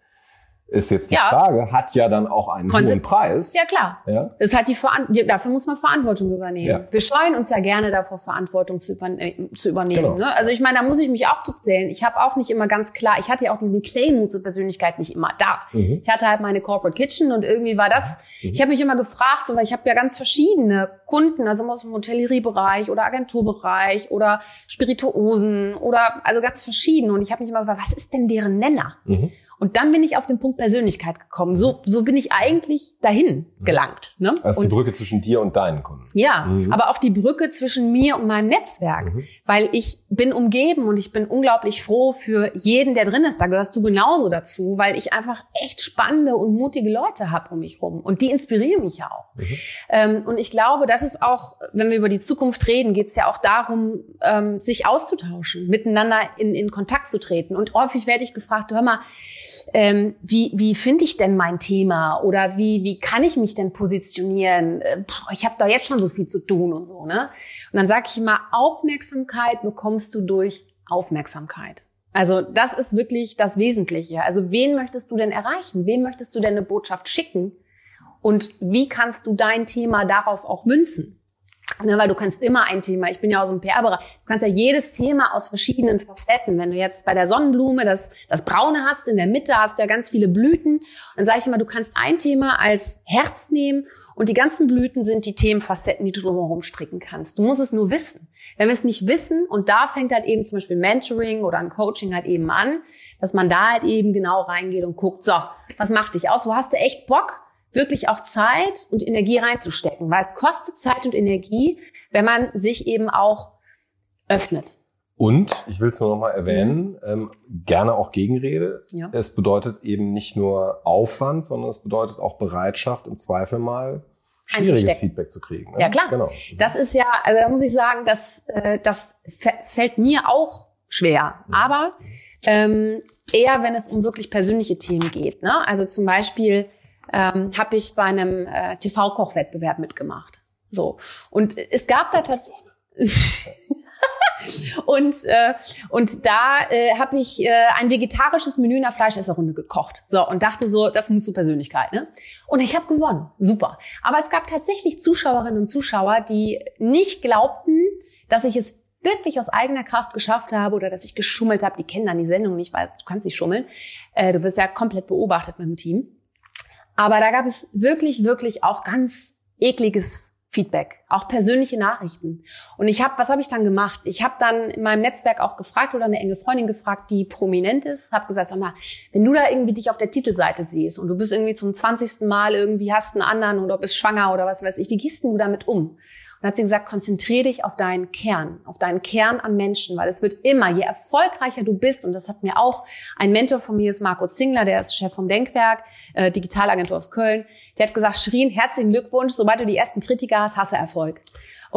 ist jetzt die ja. Frage, hat ja dann auch einen Konse hohen Preis. Ja, klar. Ja? Das hat die Veran dafür muss man Verantwortung übernehmen. Ja. Wir scheuen uns ja gerne davor, Verantwortung zu, überne äh, zu übernehmen. Genau. Ne? Also ich meine, da muss ich mich auch zuzählen. Ich habe auch nicht immer ganz klar, ich hatte ja auch diesen Claim zur Persönlichkeit nicht immer da. Mhm. Ich hatte halt meine Corporate Kitchen und irgendwie war das, mhm. ich habe mich immer gefragt, so, weil ich habe ja ganz verschiedene Kunden, also aus dem Hotelleriebereich oder Agenturbereich oder Spirituosen oder also ganz verschieden. Und ich habe mich immer gefragt, was ist denn deren Nenner? Mhm. Und dann bin ich auf den Punkt Persönlichkeit gekommen. So, so bin ich eigentlich dahin gelangt. Ne? Also die Brücke zwischen dir und deinen Kunden. Ja, mhm. aber auch die Brücke zwischen mir und meinem Netzwerk. Mhm. Weil ich bin umgeben und ich bin unglaublich froh für jeden, der drin ist. Da gehörst du genauso dazu, weil ich einfach echt spannende und mutige Leute habe um mich rum. Und die inspirieren mich ja auch. Mhm. Ähm, und ich glaube, das ist auch, wenn wir über die Zukunft reden, geht es ja auch darum, ähm, sich auszutauschen, miteinander in, in Kontakt zu treten. Und häufig werde ich gefragt, hör mal, ähm, wie, wie finde ich denn mein Thema oder wie, wie kann ich mich denn positionieren? Äh, ich habe da jetzt schon so viel zu tun und so. Ne? Und dann sage ich immer, Aufmerksamkeit bekommst du durch Aufmerksamkeit. Also das ist wirklich das Wesentliche. Also wen möchtest du denn erreichen? Wem möchtest du denn eine Botschaft schicken? Und wie kannst du dein Thema darauf auch münzen? Ne, weil du kannst immer ein Thema, ich bin ja aus dem PR-Bereich, du kannst ja jedes Thema aus verschiedenen Facetten. Wenn du jetzt bei der Sonnenblume das, das Braune hast, in der Mitte hast du ja ganz viele Blüten, dann sage ich immer, du kannst ein Thema als Herz nehmen und die ganzen Blüten sind die Themenfacetten, die du drumherum stricken kannst. Du musst es nur wissen. Wenn wir es nicht wissen, und da fängt halt eben zum Beispiel Mentoring oder ein Coaching halt eben an, dass man da halt eben genau reingeht und guckt, so, was macht dich aus? Wo hast du echt Bock? Wirklich auch Zeit und Energie reinzustecken, weil es kostet Zeit und Energie, wenn man sich eben auch öffnet. Und ich will es nur noch mal erwähnen, mhm. ähm, gerne auch Gegenrede. Ja. Es bedeutet eben nicht nur Aufwand, sondern es bedeutet auch Bereitschaft, im Zweifel mal schwieriges Feedback zu kriegen. Ne? Ja klar. Genau. Das ist ja, also da muss ich sagen, das, äh, das fällt mir auch schwer. Mhm. Aber ähm, eher, wenn es um wirklich persönliche Themen geht. Ne? Also zum Beispiel ähm, habe ich bei einem äh, TV-Kochwettbewerb mitgemacht. So und es gab da tatsächlich und, äh, und da äh, habe ich äh, ein vegetarisches Menü in der Fleischesserrunde gekocht. So, und dachte so, das muss zur Persönlichkeit. Ne? Und ich habe gewonnen. Super. Aber es gab tatsächlich Zuschauerinnen und Zuschauer, die nicht glaubten, dass ich es wirklich aus eigener Kraft geschafft habe oder dass ich geschummelt habe. Die kennen dann die Sendung nicht, weil du kannst nicht schummeln. Äh, du wirst ja komplett beobachtet mit dem Team. Aber da gab es wirklich, wirklich auch ganz ekliges Feedback, auch persönliche Nachrichten. Und ich habe, was habe ich dann gemacht? Ich habe dann in meinem Netzwerk auch gefragt oder eine enge Freundin gefragt, die prominent ist, habe gesagt, sag mal, wenn du da irgendwie dich auf der Titelseite siehst und du bist irgendwie zum 20. Mal irgendwie hast einen anderen oder bist schwanger oder was weiß ich, wie gehst du damit um? Und hat sie gesagt, konzentriere dich auf deinen Kern, auf deinen Kern an Menschen, weil es wird immer, je erfolgreicher du bist, und das hat mir auch ein Mentor von mir, ist Marco Zingler, der ist Chef vom Denkwerk, äh, Digitalagentur aus Köln, der hat gesagt, Schrin, herzlichen Glückwunsch, sobald du die ersten Kritiker hast, hast du Erfolg.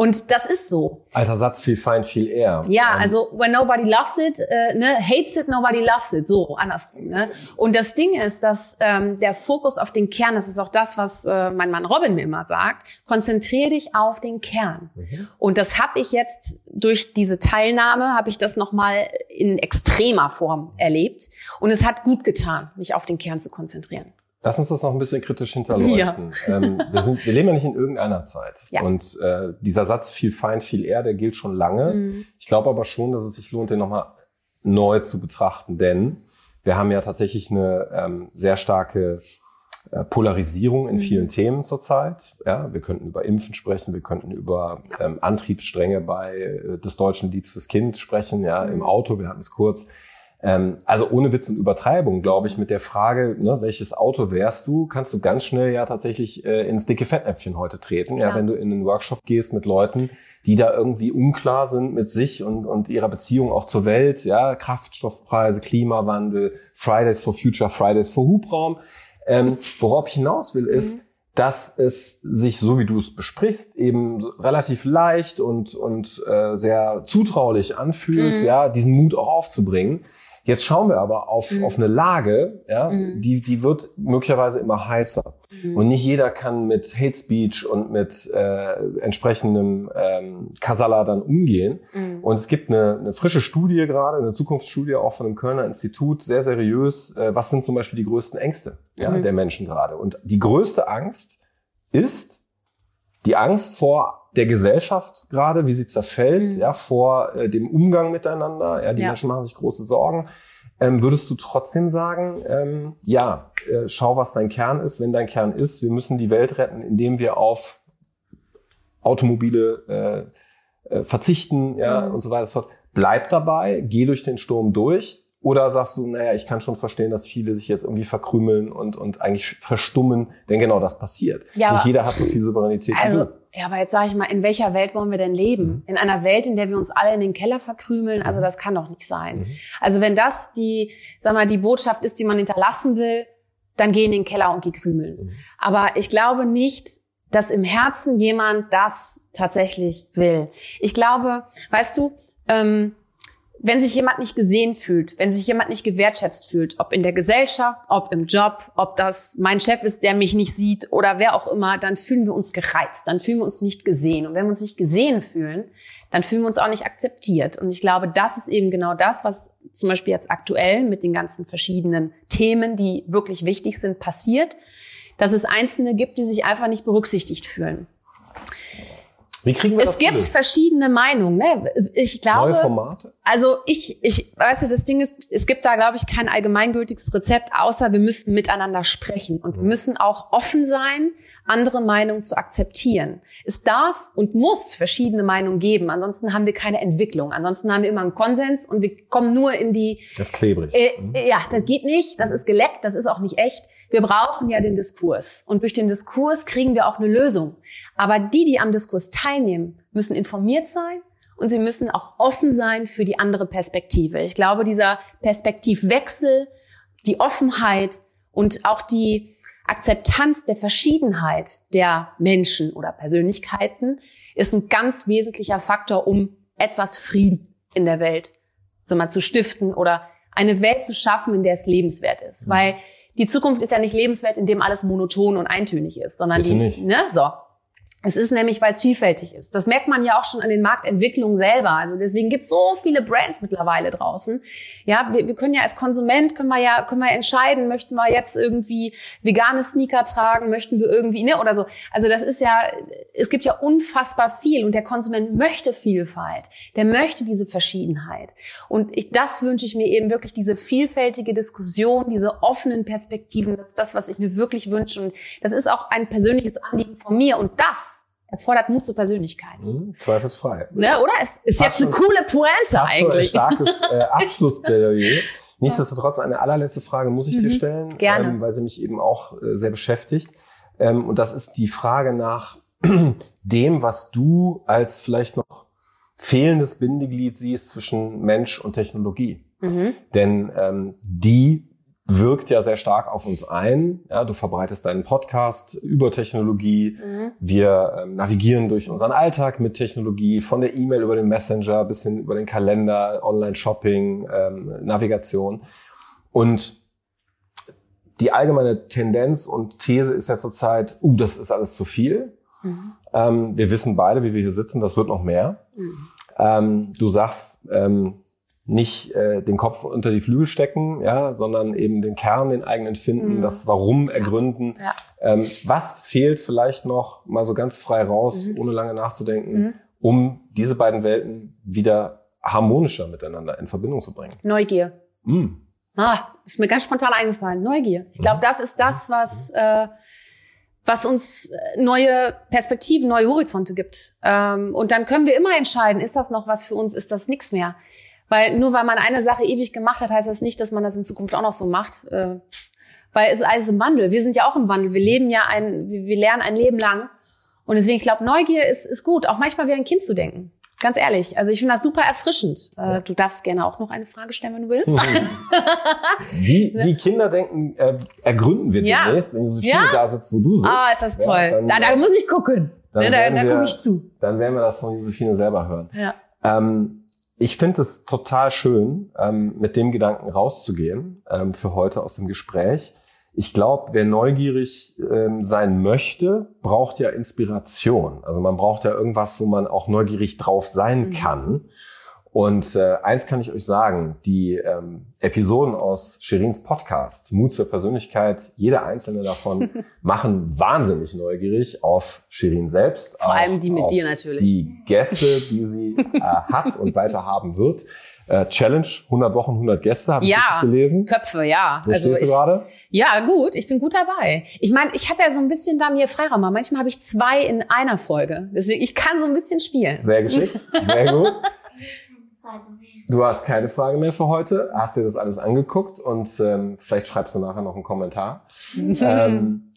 Und das ist so. Alter Satz, viel fein, viel eher. Ja, ähm. also when nobody loves it, äh, ne, hates it, nobody loves it. So, andersrum. Ne? Und das Ding ist, dass ähm, der Fokus auf den Kern, das ist auch das, was äh, mein Mann Robin mir immer sagt, konzentrier dich auf den Kern. Mhm. Und das habe ich jetzt durch diese Teilnahme, habe ich das nochmal in extremer Form erlebt. Und es hat gut getan, mich auf den Kern zu konzentrieren. Lass uns das noch ein bisschen kritisch hinterleuchten. Ja. Ähm, wir, sind, wir leben ja nicht in irgendeiner Zeit. Ja. Und äh, dieser Satz viel Feind, viel eher, der gilt schon lange. Mhm. Ich glaube aber schon, dass es sich lohnt, den nochmal neu zu betrachten. Denn wir haben ja tatsächlich eine ähm, sehr starke äh, Polarisierung in mhm. vielen Themen zurzeit. Ja, wir könnten über Impfen sprechen, wir könnten über ähm, Antriebsstränge bei äh, des Deutschen liebstes Kind sprechen, ja, mhm. im Auto, wir hatten es kurz. Ähm, also ohne Witz und Übertreibung, glaube ich, mit der Frage, ne, welches Auto wärst du, kannst du ganz schnell ja tatsächlich äh, ins dicke Fettnäpfchen heute treten. Ja, wenn du in einen Workshop gehst mit Leuten, die da irgendwie unklar sind mit sich und, und ihrer Beziehung auch zur Welt, ja, Kraftstoffpreise, Klimawandel, Fridays for Future, Fridays for Hubraum. Ähm, worauf ich hinaus will, ist, mhm dass es sich, so wie du es besprichst, eben relativ leicht und, und äh, sehr zutraulich anfühlt, mhm. ja, diesen Mut auch aufzubringen. Jetzt schauen wir aber auf, mhm. auf eine Lage, ja, mhm. die, die wird möglicherweise immer heißer. Mhm. Und nicht jeder kann mit Hate Speech und mit äh, entsprechendem ähm, Kasala dann umgehen. Mhm. Und es gibt eine, eine frische Studie gerade, eine Zukunftsstudie auch von dem Kölner Institut, sehr seriös. Äh, was sind zum Beispiel die größten Ängste ja, mhm. der Menschen gerade? Und die größte Angst ist die Angst vor der Gesellschaft gerade, wie sie zerfällt, mhm. ja, vor äh, dem Umgang miteinander. Ja, die ja. Menschen machen sich große Sorgen. Ähm, würdest du trotzdem sagen, ähm, ja, äh, schau, was dein Kern ist. Wenn dein Kern ist, wir müssen die Welt retten, indem wir auf Automobile äh, äh, verzichten, ja, mhm. und so weiter und so fort. Bleib dabei, geh durch den Sturm durch. Oder sagst du, naja, ich kann schon verstehen, dass viele sich jetzt irgendwie verkrümeln und, und eigentlich verstummen, denn genau das passiert. Ja, Nicht jeder hat so viel Souveränität. Also, ja, aber jetzt sage ich mal, in welcher Welt wollen wir denn leben? Mhm. In einer Welt, in der wir uns alle in den Keller verkrümeln? Also mhm. das kann doch nicht sein. Mhm. Also wenn das die, sag mal, die Botschaft ist, die man hinterlassen will, dann geh in den Keller und geh krümeln. Mhm. Aber ich glaube nicht, dass im Herzen jemand das tatsächlich will. Ich glaube, weißt du, ähm, wenn sich jemand nicht gesehen fühlt, wenn sich jemand nicht gewertschätzt fühlt, ob in der Gesellschaft, ob im Job, ob das mein Chef ist, der mich nicht sieht oder wer auch immer, dann fühlen wir uns gereizt, dann fühlen wir uns nicht gesehen. Und wenn wir uns nicht gesehen fühlen, dann fühlen wir uns auch nicht akzeptiert. Und ich glaube, das ist eben genau das, was zum Beispiel jetzt aktuell mit den ganzen verschiedenen Themen, die wirklich wichtig sind, passiert, dass es Einzelne gibt, die sich einfach nicht berücksichtigt fühlen. Wie kriegen wir es das gibt gelöst? verschiedene Meinungen. Ne? Ich glaube, Neue Formate? Also ich, ich, weißt du, das Ding ist, es gibt da, glaube ich, kein allgemeingültiges Rezept, außer wir müssen miteinander sprechen und wir mhm. müssen auch offen sein, andere Meinungen zu akzeptieren. Es darf und muss verschiedene Meinungen geben, ansonsten haben wir keine Entwicklung. Ansonsten haben wir immer einen Konsens und wir kommen nur in die. Das ist klebrig. Äh, mhm. Ja, das geht nicht. Das ist geleckt. Das ist auch nicht echt. Wir brauchen ja den Diskurs und durch den Diskurs kriegen wir auch eine Lösung. Aber die, die am Diskurs teilnehmen, müssen informiert sein und sie müssen auch offen sein für die andere Perspektive. Ich glaube, dieser Perspektivwechsel, die Offenheit und auch die Akzeptanz der Verschiedenheit der Menschen oder Persönlichkeiten ist ein ganz wesentlicher Faktor, um etwas Frieden in der Welt sag mal, zu stiften oder eine Welt zu schaffen, in der es lebenswert ist. Mhm. Weil die Zukunft ist ja nicht lebenswert, indem alles monoton und eintönig ist, sondern Bitte die, nicht. ne, so. Es ist nämlich, weil es vielfältig ist. Das merkt man ja auch schon an den Marktentwicklungen selber. Also deswegen gibt es so viele Brands mittlerweile draußen. Ja, wir, wir können ja als Konsument können wir ja können wir entscheiden, möchten wir jetzt irgendwie vegane Sneaker tragen, möchten wir irgendwie ne oder so. Also das ist ja, es gibt ja unfassbar viel und der Konsument möchte Vielfalt. Der möchte diese Verschiedenheit. Und ich, das wünsche ich mir eben wirklich diese vielfältige Diskussion, diese offenen Perspektiven. Das ist das, was ich mir wirklich wünsche. Und das ist auch ein persönliches Anliegen von mir. Und das erfordert Mut zur Persönlichkeit. Mhm, zweifelsfrei. Ne, oder? Es ist Fast jetzt eine schon- coole Pointe eigentlich. Ein starkes äh, Abschlussplädoyer. Nichtsdestotrotz eine allerletzte Frage muss ich dir Mhm, stellen, gerne. Ähm, weil sie mich eben auch äh, sehr beschäftigt. Ähm, und das ist die Frage nach dem, was du als vielleicht noch fehlendes Bindeglied siehst zwischen Mensch und Technologie. Mhm. Denn ähm, die wirkt ja sehr stark auf uns ein. Ja, du verbreitest deinen Podcast über Technologie. Mhm. Wir ähm, navigieren durch unseren Alltag mit Technologie, von der E-Mail über den Messenger bis hin über den Kalender, Online-Shopping, ähm, Navigation. Und die allgemeine Tendenz und These ist ja zurzeit, uh, das ist alles zu viel. Mhm. Ähm, wir wissen beide, wie wir hier sitzen, das wird noch mehr. Mhm. Ähm, du sagst, ähm, nicht äh, den Kopf unter die Flügel stecken, ja, sondern eben den Kern, den eigenen finden, Mhm. das Warum ergründen. Ja. Ähm, was fehlt vielleicht noch mal so ganz frei raus, Mhm. ohne lange nachzudenken, Mhm. um diese beiden Welten wieder harmonischer miteinander in Verbindung zu bringen? Neugier. Mm. Ah, ist mir ganz spontan eingefallen. Neugier. Ich glaube, das ist das, was, äh, was uns äh, neue Perspektiven, neue Horizonte gibt. Ähm, und dann können wir immer entscheiden, ist das noch was für uns, ist das nichts mehr. Weil nur weil man eine Sache ewig gemacht hat, heißt das nicht, dass man das in Zukunft auch noch so macht. Äh, weil es ist alles im Wandel. Wir sind ja auch im Wandel. Wir leben ja ein, wir, lernen ein Leben lang. Und deswegen, ich glaube, Neugier ist, ist gut. Auch manchmal wie ein Kind zu denken. Ganz ehrlich. Also ich finde das super erfrischend. Äh, du darfst gerne auch noch eine Frage stellen, wenn du willst. Wie, wie Kinder denken, äh, ergründen wir Ja. demnächst, wenn Josephine Ja. da sitzt, wo du sitzt. Ah, ist das Ja, toll. dann- da, da muss ich gucken. dann Ne, da da gucke ich zu. Dann werden wir das von Josephine selber hören. Ja. Ähm, ich finde es total schön, ähm, mit dem Gedanken rauszugehen ähm, für heute aus dem Gespräch. Ich glaube, wer neugierig ähm, sein möchte, braucht ja Inspiration. Also man braucht ja irgendwas, wo man auch neugierig drauf sein Mhm. kann. Und äh, eins kann ich euch sagen, die ähm, Episoden aus Sherins Podcast, Mut zur Persönlichkeit, jede einzelne davon machen wahnsinnig neugierig auf Shirin selbst. Vor auch allem die mit auf dir natürlich. Die Gäste, die sie äh, hat und weiter haben wird. Äh, Challenge, 100 Wochen, 100 Gäste, habe ich Ja. richtig gelesen. Köpfe, ja. Wo Also ich, gerade? ja, gut, ich bin gut dabei. Ich meine, ich habe ja so ein bisschen da mir Freiraum. Manchmal habe ich zwei in einer Folge. Deswegen, ich kann so ein bisschen spielen. Sehr geschickt, sehr gut. Du hast keine Frage mehr für heute, hast dir das alles angeguckt und ähm, vielleicht schreibst du nachher noch einen Kommentar. ähm,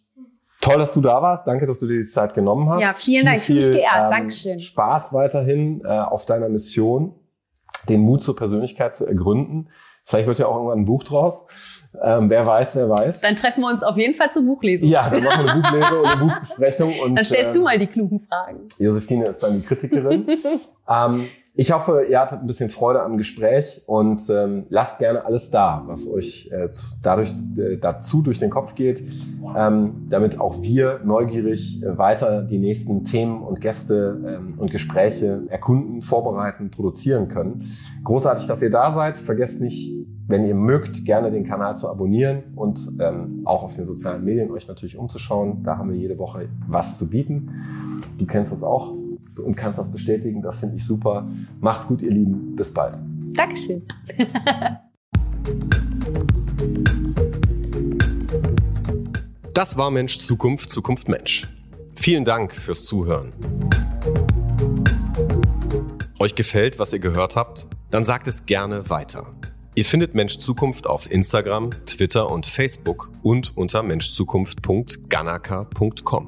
toll, dass du da warst. Danke, dass du dir die Zeit genommen hast. Ja, vielen Dank. Ich fühle mich Viel, geehrt. ähm, Dankeschön. Spaß weiterhin äh, auf deiner Mission, den Mut zur Persönlichkeit zu ergründen. Vielleicht wird ja auch irgendwann ein Buch draus. Ähm, wer weiß, wer weiß. Dann treffen wir uns auf jeden Fall zur Buchlesung. Ja, dann machen wir eine Buchlese und eine Buchbesprechung. Und, Dann stellst ähm, du mal die klugen Fragen. Josephine ist dann die Kritikerin. ähm, ich hoffe, ihr hattet ein bisschen Freude am Gespräch und ähm, lasst gerne alles da, was euch äh, dadurch äh, dazu durch den Kopf geht, ähm, damit auch wir neugierig äh, weiter die nächsten Themen und Gäste ähm, und Gespräche erkunden, vorbereiten, produzieren können. Großartig, dass ihr da seid. Vergesst nicht, wenn ihr mögt, gerne den Kanal zu abonnieren und ähm, auch auf den sozialen Medien euch natürlich umzuschauen. Da haben wir jede Woche was zu bieten. Du kennst das auch und kannst das bestätigen. Das finde ich super. Macht's gut, ihr Lieben. Bis bald. Dankeschön. Das war Mensch Zukunft, Zukunft Mensch. Vielen Dank fürs Zuhören. Euch gefällt, was ihr gehört habt? Dann sagt es gerne weiter. Ihr findet Mensch Zukunft auf Instagram, Twitter und Facebook und unter menschzukunft.ganaka.com.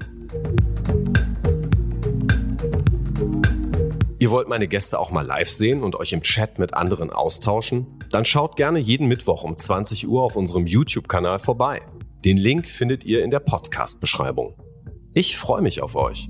Ihr wollt meine Gäste auch mal live sehen und euch im Chat mit anderen austauschen? Dann schaut gerne jeden Mittwoch um 20 Uhr auf unserem YouTube-Kanal vorbei. Den Link findet ihr in der Podcast-Beschreibung. Ich freue mich auf euch.